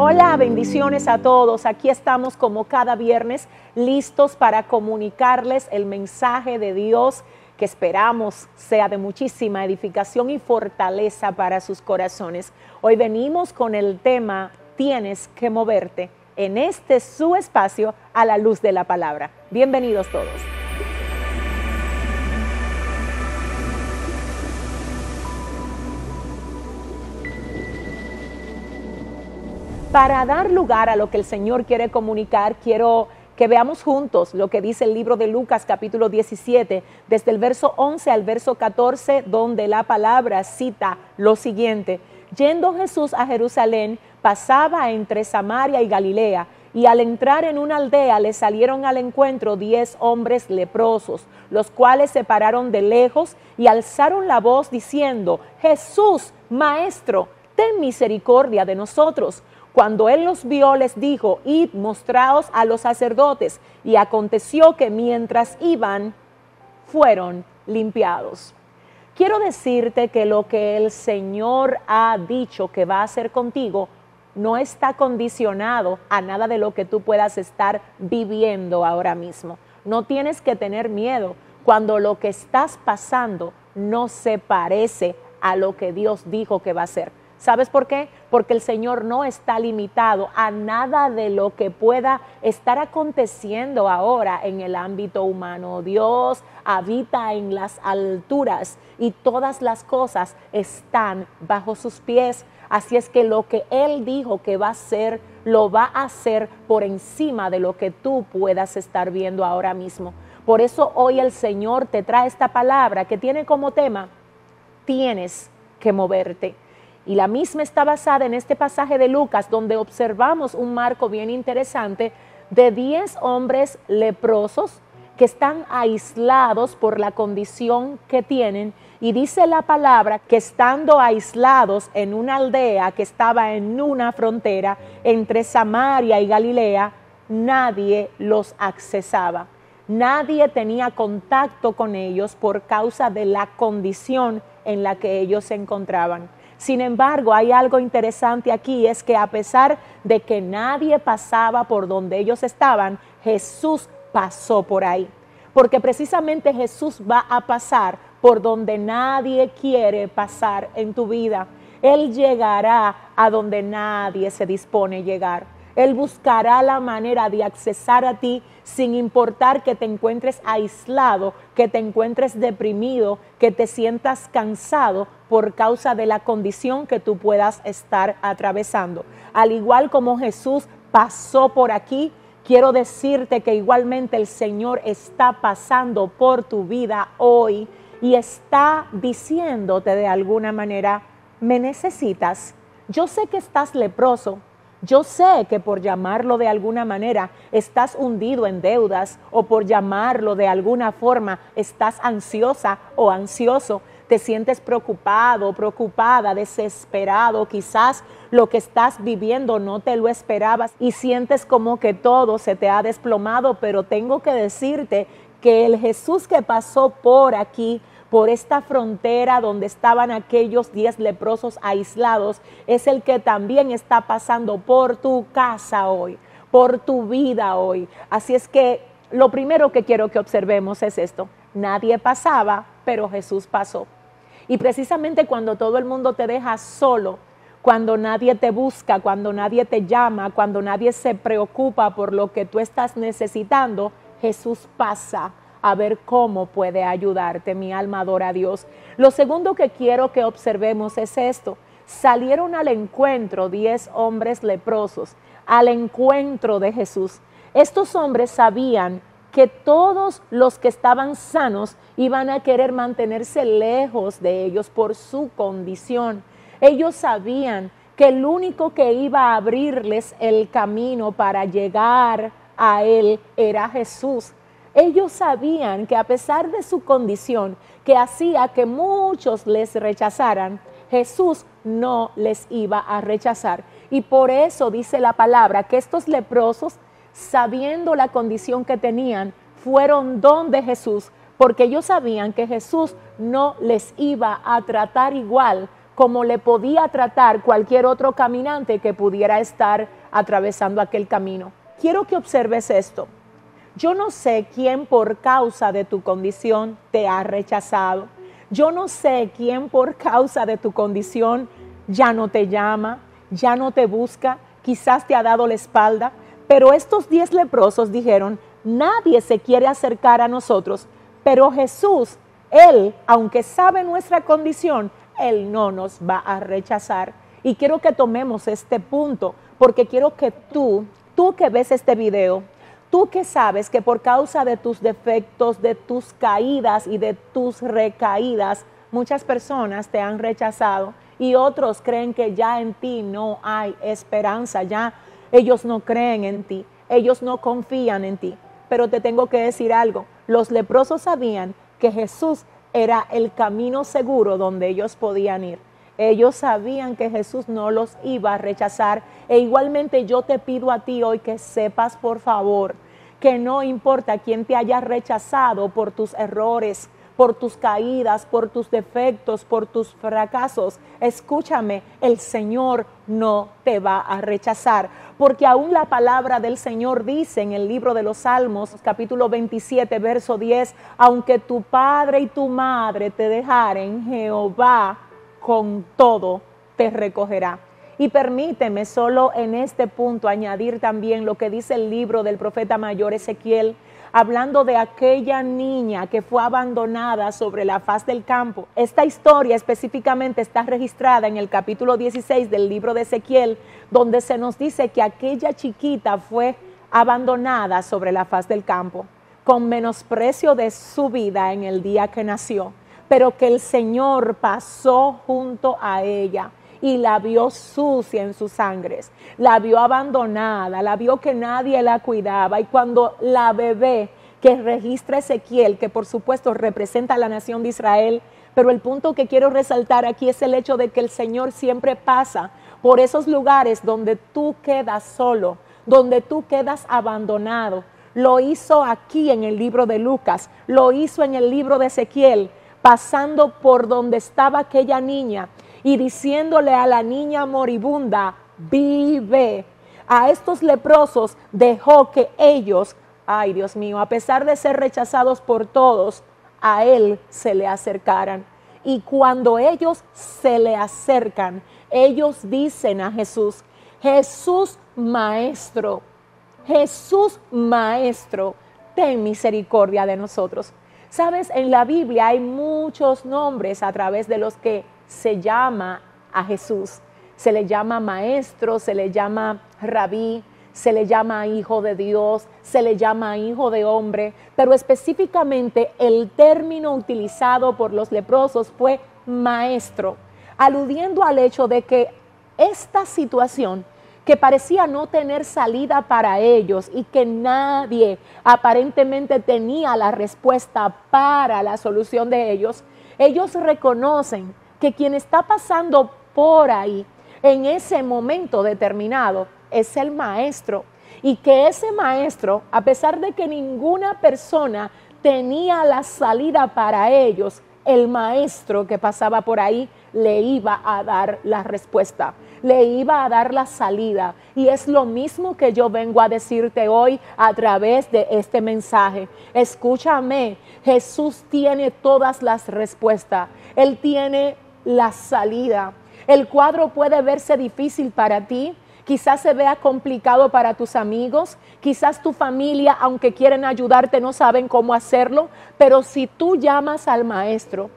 Hola, bendiciones a todos. Aquí estamos como cada viernes listos para comunicarles el mensaje de Dios que esperamos sea de muchísima edificación y fortaleza para sus corazones. Hoy venimos con el tema Tienes que moverte en este su espacio a la luz de la palabra. Bienvenidos todos. Para dar lugar a lo que el Señor quiere comunicar, quiero que veamos juntos lo que dice el libro de Lucas capítulo 17, desde el verso 11 al verso 14, donde la palabra cita lo siguiente. Yendo Jesús a Jerusalén, pasaba entre Samaria y Galilea, y al entrar en una aldea le salieron al encuentro diez hombres leprosos, los cuales se pararon de lejos y alzaron la voz diciendo, Jesús, Maestro, ten misericordia de nosotros. Cuando él los vio, les dijo, id, mostraos a los sacerdotes. Y aconteció que mientras iban, fueron limpiados. Quiero decirte que lo que el Señor ha dicho que va a hacer contigo no está condicionado a nada de lo que tú puedas estar viviendo ahora mismo. No tienes que tener miedo cuando lo que estás pasando no se parece a lo que Dios dijo que va a ser. ¿Sabes por qué? Porque el Señor no está limitado a nada de lo que pueda estar aconteciendo ahora en el ámbito humano. Dios habita en las alturas y todas las cosas están bajo sus pies. Así es que lo que Él dijo que va a hacer, lo va a hacer por encima de lo que tú puedas estar viendo ahora mismo. Por eso hoy el Señor te trae esta palabra que tiene como tema, tienes que moverte. Y la misma está basada en este pasaje de Lucas, donde observamos un marco bien interesante de 10 hombres leprosos que están aislados por la condición que tienen. Y dice la palabra que estando aislados en una aldea que estaba en una frontera entre Samaria y Galilea, nadie los accesaba. Nadie tenía contacto con ellos por causa de la condición en la que ellos se encontraban. Sin embargo, hay algo interesante aquí, es que a pesar de que nadie pasaba por donde ellos estaban, Jesús pasó por ahí. Porque precisamente Jesús va a pasar por donde nadie quiere pasar en tu vida. Él llegará a donde nadie se dispone a llegar. Él buscará la manera de accesar a ti sin importar que te encuentres aislado, que te encuentres deprimido, que te sientas cansado por causa de la condición que tú puedas estar atravesando. Al igual como Jesús pasó por aquí, quiero decirte que igualmente el Señor está pasando por tu vida hoy y está diciéndote de alguna manera, me necesitas. Yo sé que estás leproso, yo sé que por llamarlo de alguna manera estás hundido en deudas o por llamarlo de alguna forma estás ansiosa o ansioso, te sientes preocupado, preocupada, desesperado, quizás lo que estás viviendo no te lo esperabas y sientes como que todo se te ha desplomado, pero tengo que decirte que el Jesús que pasó por aquí por esta frontera donde estaban aquellos diez leprosos aislados, es el que también está pasando por tu casa hoy, por tu vida hoy. Así es que lo primero que quiero que observemos es esto. Nadie pasaba, pero Jesús pasó. Y precisamente cuando todo el mundo te deja solo, cuando nadie te busca, cuando nadie te llama, cuando nadie se preocupa por lo que tú estás necesitando, Jesús pasa a ver cómo puede ayudarte. Mi alma adora a Dios. Lo segundo que quiero que observemos es esto. Salieron al encuentro diez hombres leprosos, al encuentro de Jesús. Estos hombres sabían que todos los que estaban sanos iban a querer mantenerse lejos de ellos por su condición. Ellos sabían que el único que iba a abrirles el camino para llegar a Él era Jesús. Ellos sabían que a pesar de su condición, que hacía que muchos les rechazaran, Jesús no les iba a rechazar. Y por eso dice la palabra que estos leprosos, sabiendo la condición que tenían, fueron donde Jesús, porque ellos sabían que Jesús no les iba a tratar igual como le podía tratar cualquier otro caminante que pudiera estar atravesando aquel camino. Quiero que observes esto. Yo no sé quién por causa de tu condición te ha rechazado. Yo no sé quién por causa de tu condición ya no te llama, ya no te busca, quizás te ha dado la espalda. Pero estos diez leprosos dijeron, nadie se quiere acercar a nosotros, pero Jesús, Él, aunque sabe nuestra condición, él no nos va a rechazar. Y quiero que tomemos este punto, porque quiero que tú, tú que ves este video, tú que sabes que por causa de tus defectos, de tus caídas y de tus recaídas, muchas personas te han rechazado y otros creen que ya en ti no hay esperanza, ya ellos no creen en ti, ellos no confían en ti. Pero te tengo que decir algo, los leprosos sabían que Jesús era el camino seguro donde ellos podían ir. Ellos sabían que Jesús no los iba a rechazar. E igualmente yo te pido a ti hoy que sepas, por favor, que no importa quién te haya rechazado por tus errores, por tus caídas, por tus defectos, por tus fracasos. Escúchame, el Señor no te va a rechazar, porque aún la palabra del Señor dice en el libro de los Salmos, capítulo 27, verso 10, aunque tu padre y tu madre te dejaren, Jehová con todo te recogerá. Y permíteme solo en este punto añadir también lo que dice el libro del profeta mayor Ezequiel, hablando de aquella niña que fue abandonada sobre la faz del campo. Esta historia específicamente está registrada en el capítulo 16 del libro de Ezequiel, donde se nos dice que aquella chiquita fue abandonada sobre la faz del campo, con menosprecio de su vida en el día que nació, pero que el Señor pasó junto a ella y la vio sucia en sus sangres, la vio abandonada, la vio que nadie la cuidaba y cuando la bebé que registra Ezequiel, que por supuesto representa a la nación de Israel, pero el punto que quiero resaltar aquí es el hecho de que el Señor siempre pasa por esos lugares donde tú quedas solo, donde tú quedas abandonado. Lo hizo aquí en el libro de Lucas, lo hizo en el libro de Ezequiel, pasando por donde estaba aquella niña y diciéndole a la niña moribunda, vive. A estos leprosos dejó que ellos, ay Dios mío, a pesar de ser rechazados por todos, a él se le acercaran. Y cuando ellos se le acercan, ellos dicen a Jesús, Jesús Maestro, Jesús Maestro, ten misericordia de nosotros. Sabes, en la Biblia hay muchos nombres a través de los que se llama a Jesús. Se le llama maestro, se le llama rabí, se le llama hijo de Dios, se le llama hijo de hombre, pero específicamente el término utilizado por los leprosos fue maestro, aludiendo al hecho de que esta situación que parecía no tener salida para ellos y que nadie aparentemente tenía la respuesta para la solución de ellos, ellos reconocen que quien está pasando por ahí en ese momento determinado es el maestro y que ese maestro, a pesar de que ninguna persona tenía la salida para ellos, el maestro que pasaba por ahí le iba a dar la respuesta, le iba a dar la salida. Y es lo mismo que yo vengo a decirte hoy a través de este mensaje. Escúchame, Jesús tiene todas las respuestas. Él tiene la salida. El cuadro puede verse difícil para ti, quizás se vea complicado para tus amigos, quizás tu familia, aunque quieren ayudarte, no saben cómo hacerlo, pero si tú llamas al maestro,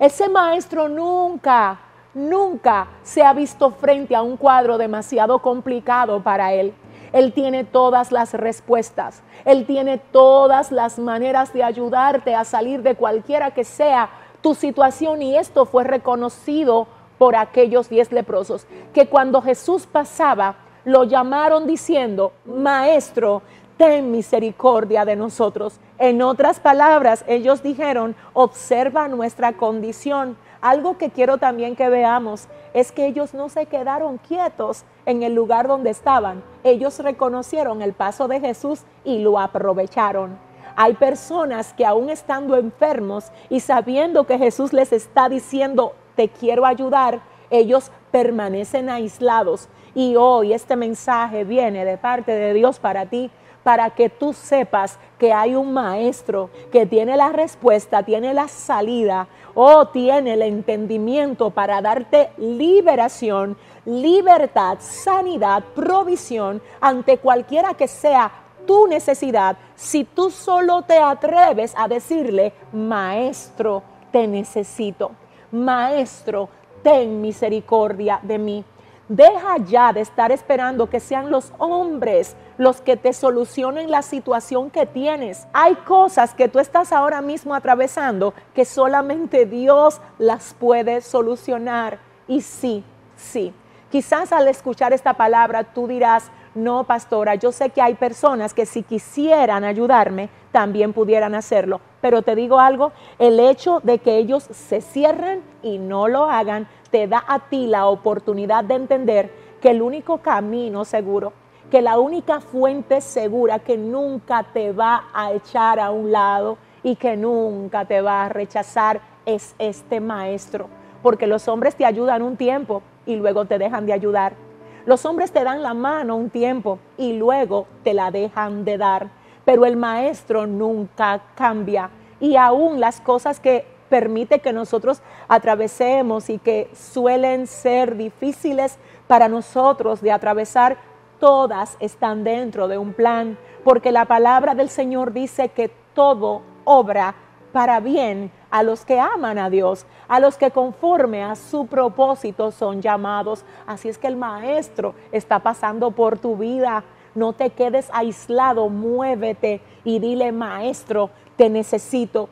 ese maestro nunca, nunca se ha visto frente a un cuadro demasiado complicado para él. Él tiene todas las respuestas, Él tiene todas las maneras de ayudarte a salir de cualquiera que sea tu situación. Y esto fue reconocido por aquellos diez leprosos, que cuando Jesús pasaba, lo llamaron diciendo, Maestro, ten misericordia de nosotros. En otras palabras, ellos dijeron, observa nuestra condición. Algo que quiero también que veamos es que ellos no se quedaron quietos en el lugar donde estaban. Ellos reconocieron el paso de Jesús y lo aprovecharon. Hay personas que aún estando enfermos y sabiendo que Jesús les está diciendo, te quiero ayudar, ellos permanecen aislados. Y hoy este mensaje viene de parte de Dios para ti, para que tú sepas que hay un maestro que tiene la respuesta, tiene la salida o tiene el entendimiento para darte liberación, libertad, sanidad, provisión ante cualquiera que sea tu necesidad, si tú solo te atreves a decirle, maestro, te necesito, maestro, ten misericordia de mí. Deja ya de estar esperando que sean los hombres los que te solucionen la situación que tienes. Hay cosas que tú estás ahora mismo atravesando que solamente Dios las puede solucionar. Y sí, sí. Quizás al escuchar esta palabra tú dirás, no, pastora, yo sé que hay personas que si quisieran ayudarme, también pudieran hacerlo. Pero te digo algo, el hecho de que ellos se cierren y no lo hagan, te da a ti la oportunidad de entender que el único camino seguro, que la única fuente segura que nunca te va a echar a un lado y que nunca te va a rechazar es este maestro. Porque los hombres te ayudan un tiempo y luego te dejan de ayudar. Los hombres te dan la mano un tiempo y luego te la dejan de dar. Pero el maestro nunca cambia. Y aún las cosas que permite que nosotros atravesemos y que suelen ser difíciles para nosotros de atravesar, todas están dentro de un plan, porque la palabra del Señor dice que todo obra para bien a los que aman a Dios, a los que conforme a su propósito son llamados. Así es que el Maestro está pasando por tu vida. No te quedes aislado, muévete y dile, Maestro, te necesito.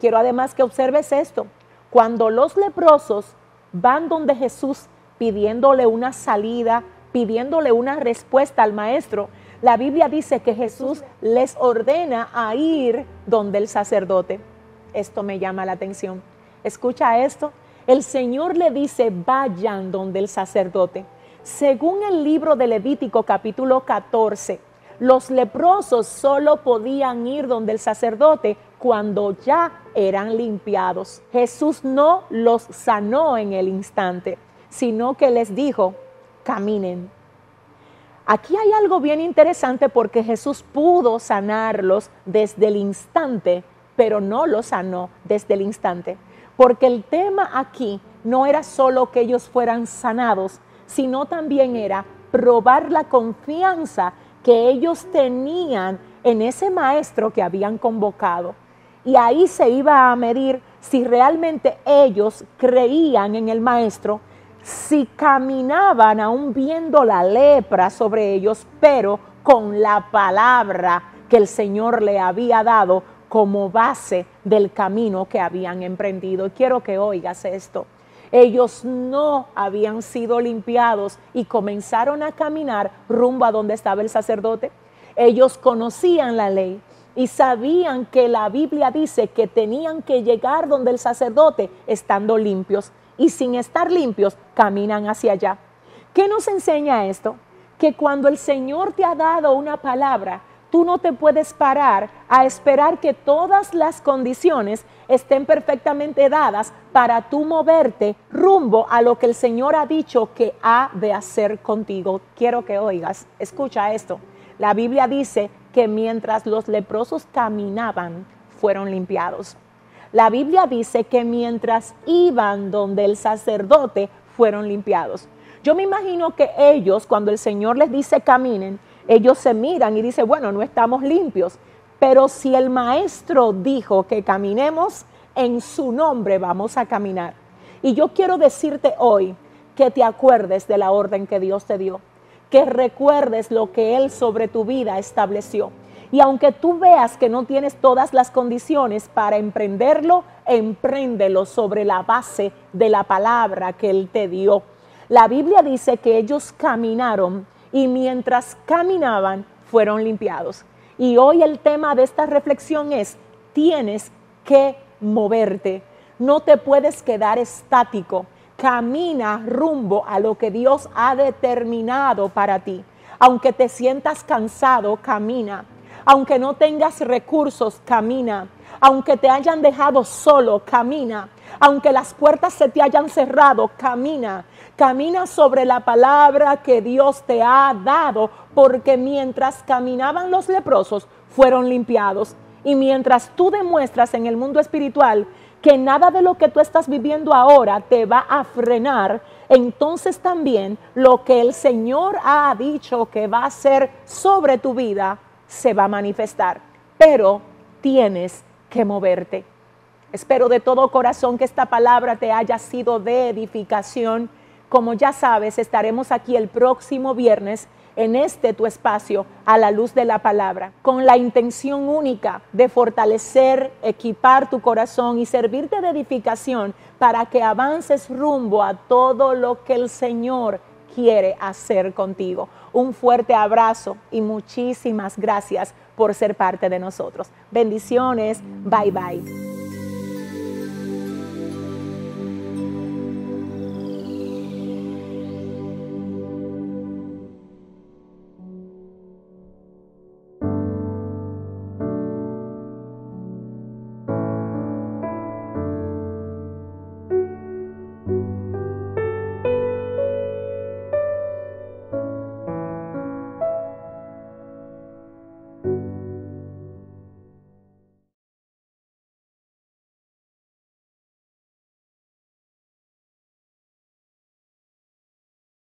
Quiero además que observes esto. Cuando los leprosos van donde Jesús pidiéndole una salida, pidiéndole una respuesta al maestro, la Biblia dice que Jesús les ordena a ir donde el sacerdote. Esto me llama la atención. Escucha esto. El Señor le dice, vayan donde el sacerdote. Según el libro de Levítico capítulo 14, los leprosos solo podían ir donde el sacerdote cuando ya eran limpiados. Jesús no los sanó en el instante, sino que les dijo, caminen. Aquí hay algo bien interesante porque Jesús pudo sanarlos desde el instante, pero no los sanó desde el instante. Porque el tema aquí no era solo que ellos fueran sanados, sino también era probar la confianza que ellos tenían en ese maestro que habían convocado y ahí se iba a medir si realmente ellos creían en el maestro, si caminaban aún viendo la lepra sobre ellos, pero con la palabra que el Señor le había dado como base del camino que habían emprendido. Quiero que oigas esto. Ellos no habían sido limpiados y comenzaron a caminar rumbo a donde estaba el sacerdote. Ellos conocían la ley, y sabían que la Biblia dice que tenían que llegar donde el sacerdote estando limpios y sin estar limpios caminan hacia allá. ¿Qué nos enseña esto? Que cuando el Señor te ha dado una palabra, tú no te puedes parar a esperar que todas las condiciones estén perfectamente dadas para tú moverte rumbo a lo que el Señor ha dicho que ha de hacer contigo. Quiero que oigas, escucha esto. La Biblia dice que mientras los leprosos caminaban, fueron limpiados. La Biblia dice que mientras iban donde el sacerdote, fueron limpiados. Yo me imagino que ellos, cuando el Señor les dice caminen, ellos se miran y dicen, bueno, no estamos limpios, pero si el maestro dijo que caminemos, en su nombre vamos a caminar. Y yo quiero decirte hoy que te acuerdes de la orden que Dios te dio que recuerdes lo que Él sobre tu vida estableció. Y aunque tú veas que no tienes todas las condiciones para emprenderlo, empréndelo sobre la base de la palabra que Él te dio. La Biblia dice que ellos caminaron y mientras caminaban fueron limpiados. Y hoy el tema de esta reflexión es, tienes que moverte, no te puedes quedar estático camina rumbo a lo que Dios ha determinado para ti. Aunque te sientas cansado, camina. Aunque no tengas recursos, camina. Aunque te hayan dejado solo, camina. Aunque las puertas se te hayan cerrado, camina. Camina sobre la palabra que Dios te ha dado, porque mientras caminaban los leprosos, fueron limpiados. Y mientras tú demuestras en el mundo espiritual que nada de lo que tú estás viviendo ahora te va a frenar, entonces también lo que el Señor ha dicho que va a ser sobre tu vida se va a manifestar. Pero tienes que moverte. Espero de todo corazón que esta palabra te haya sido de edificación. Como ya sabes, estaremos aquí el próximo viernes en este tu espacio a la luz de la palabra, con la intención única de fortalecer, equipar tu corazón y servirte de edificación para que avances rumbo a todo lo que el Señor quiere hacer contigo. Un fuerte abrazo y muchísimas gracias por ser parte de nosotros. Bendiciones. Bye bye.